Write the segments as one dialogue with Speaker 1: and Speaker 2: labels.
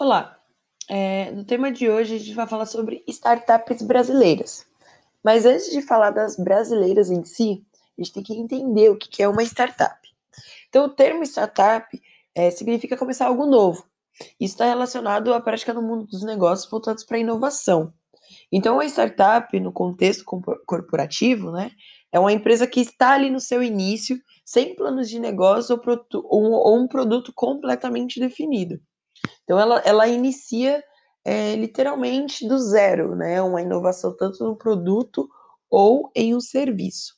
Speaker 1: Olá, é, no tema de hoje a gente vai falar sobre startups brasileiras. Mas antes de falar das brasileiras em si, a gente tem que entender o que é uma startup. Então, o termo startup é, significa começar algo novo. Isso está relacionado à prática no mundo dos negócios voltados para a inovação. Então, uma startup, no contexto corporativo, né, é uma empresa que está ali no seu início, sem planos de negócio ou, ou um produto completamente definido. Então, ela, ela inicia é, literalmente do zero, né? Uma inovação tanto no produto ou em um serviço.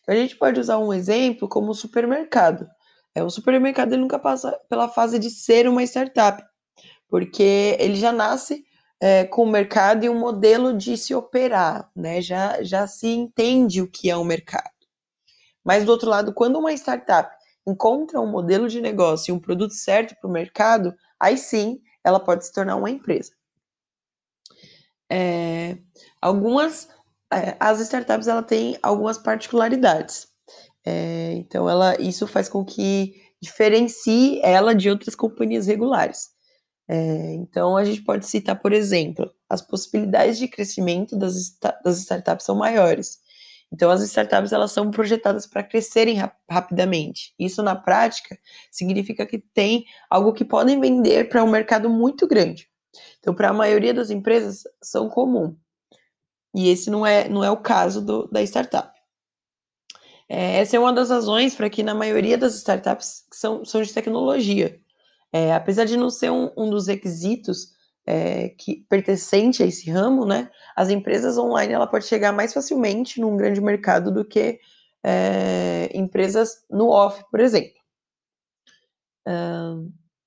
Speaker 1: Então, a gente pode usar um exemplo como o supermercado. É, o supermercado ele nunca passa pela fase de ser uma startup, porque ele já nasce é, com o mercado e um modelo de se operar, né? Já, já se entende o que é um mercado. Mas do outro lado, quando uma startup encontra um modelo de negócio e um produto certo para o mercado, aí sim ela pode se tornar uma empresa. É, algumas é, as startups ela tem algumas particularidades. É, então ela isso faz com que diferencie ela de outras companhias regulares. É, então a gente pode citar, por exemplo, as possibilidades de crescimento das, das startups são maiores. Então, as startups elas são projetadas para crescerem rap rapidamente. Isso, na prática, significa que tem algo que podem vender para um mercado muito grande. Então, para a maioria das empresas, são comum. E esse não é, não é o caso do, da startup. É, essa é uma das razões para que, na maioria das startups, são, são de tecnologia. É, apesar de não ser um, um dos requisitos é, que pertencente a esse ramo, né, as empresas online ela pode chegar mais facilmente num grande mercado do que é, empresas no off, por exemplo.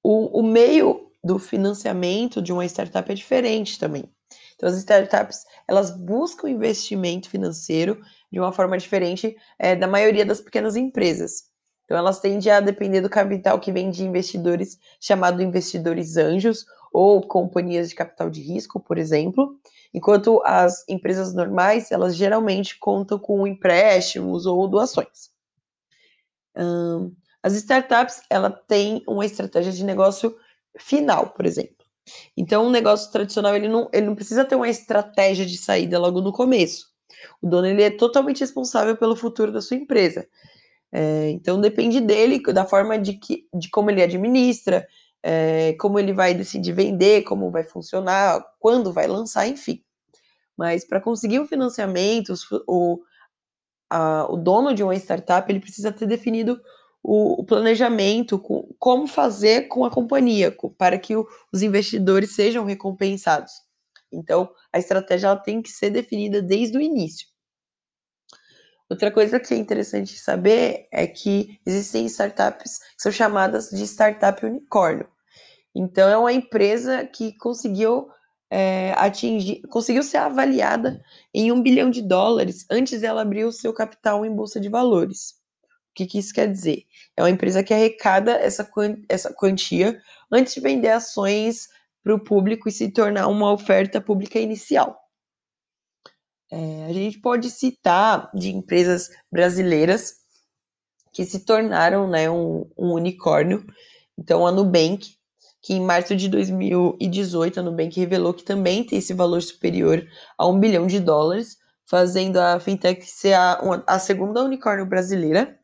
Speaker 1: O, o meio do financiamento de uma startup é diferente também. Então, as startups elas buscam investimento financeiro de uma forma diferente é, da maioria das pequenas empresas. Então, elas tendem a depender do capital que vem de investidores chamado investidores anjos ou companhias de capital de risco, por exemplo, enquanto as empresas normais, elas geralmente contam com empréstimos ou doações. Um, as startups, ela tem uma estratégia de negócio final, por exemplo. Então, um negócio tradicional, ele não, ele não precisa ter uma estratégia de saída logo no começo. O dono, ele é totalmente responsável pelo futuro da sua empresa. É, então, depende dele, da forma de, que, de como ele administra, é, como ele vai decidir vender, como vai funcionar, quando vai lançar, enfim. Mas para conseguir um financiamento, o, a, o dono de uma startup ele precisa ter definido o, o planejamento, com, como fazer com a companhia, com, para que o, os investidores sejam recompensados. Então, a estratégia ela tem que ser definida desde o início. Outra coisa que é interessante saber é que existem startups que são chamadas de startup unicórnio. Então, é uma empresa que conseguiu é, atingir, conseguiu ser avaliada em um bilhão de dólares antes dela abrir o seu capital em bolsa de valores. O que, que isso quer dizer? É uma empresa que arrecada essa, essa quantia antes de vender ações para o público e se tornar uma oferta pública inicial. É, a gente pode citar de empresas brasileiras que se tornaram né, um, um unicórnio. Então, a Nubank, que em março de 2018 a Nubank revelou que também tem esse valor superior a um bilhão de dólares, fazendo a fintech ser a, a segunda unicórnio brasileira.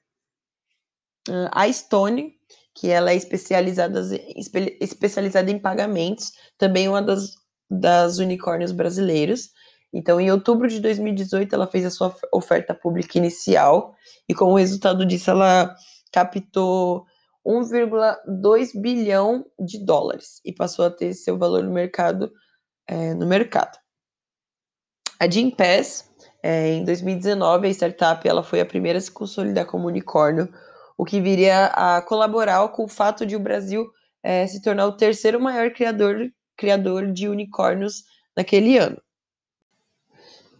Speaker 1: Uh, a Stone, que ela é especializada, espe, especializada em pagamentos, também uma das, das unicórnios brasileiros. Então, em outubro de 2018, ela fez a sua oferta pública inicial e, como resultado disso, ela captou 1,2 bilhão de dólares e passou a ter seu valor no mercado. É, no mercado. A Gimpass, é, em 2019, a startup ela foi a primeira a se consolidar como unicórnio, o que viria a colaborar com o fato de o Brasil é, se tornar o terceiro maior criador, criador de unicórnios naquele ano.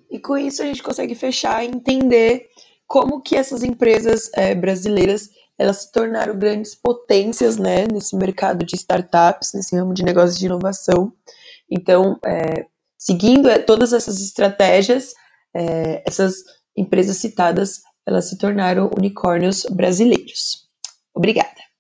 Speaker 1: E com isso a gente consegue fechar e entender como que essas empresas é, brasileiras elas se tornaram grandes potências né, nesse mercado de startups, nesse ramo de negócios de inovação. Então, é, seguindo é, todas essas estratégias, é, essas empresas citadas elas se tornaram unicórnios brasileiros. Obrigada.